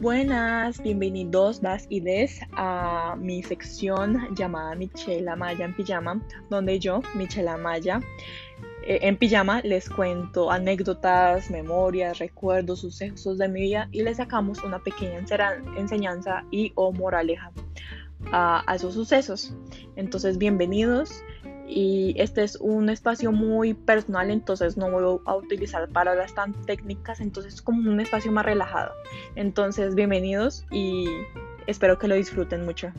Buenas, bienvenidos das y des a mi sección llamada Michela Maya en pijama, donde yo, Michela Maya, eh, en pijama les cuento anécdotas, memorias, recuerdos, sucesos de mi vida y les sacamos una pequeña enseñanza y o moraleja a, a esos sucesos. Entonces, bienvenidos y este es un espacio muy personal, entonces no voy a utilizar palabras tan técnicas, entonces es como un espacio más relajado. Entonces, bienvenidos y espero que lo disfruten mucho.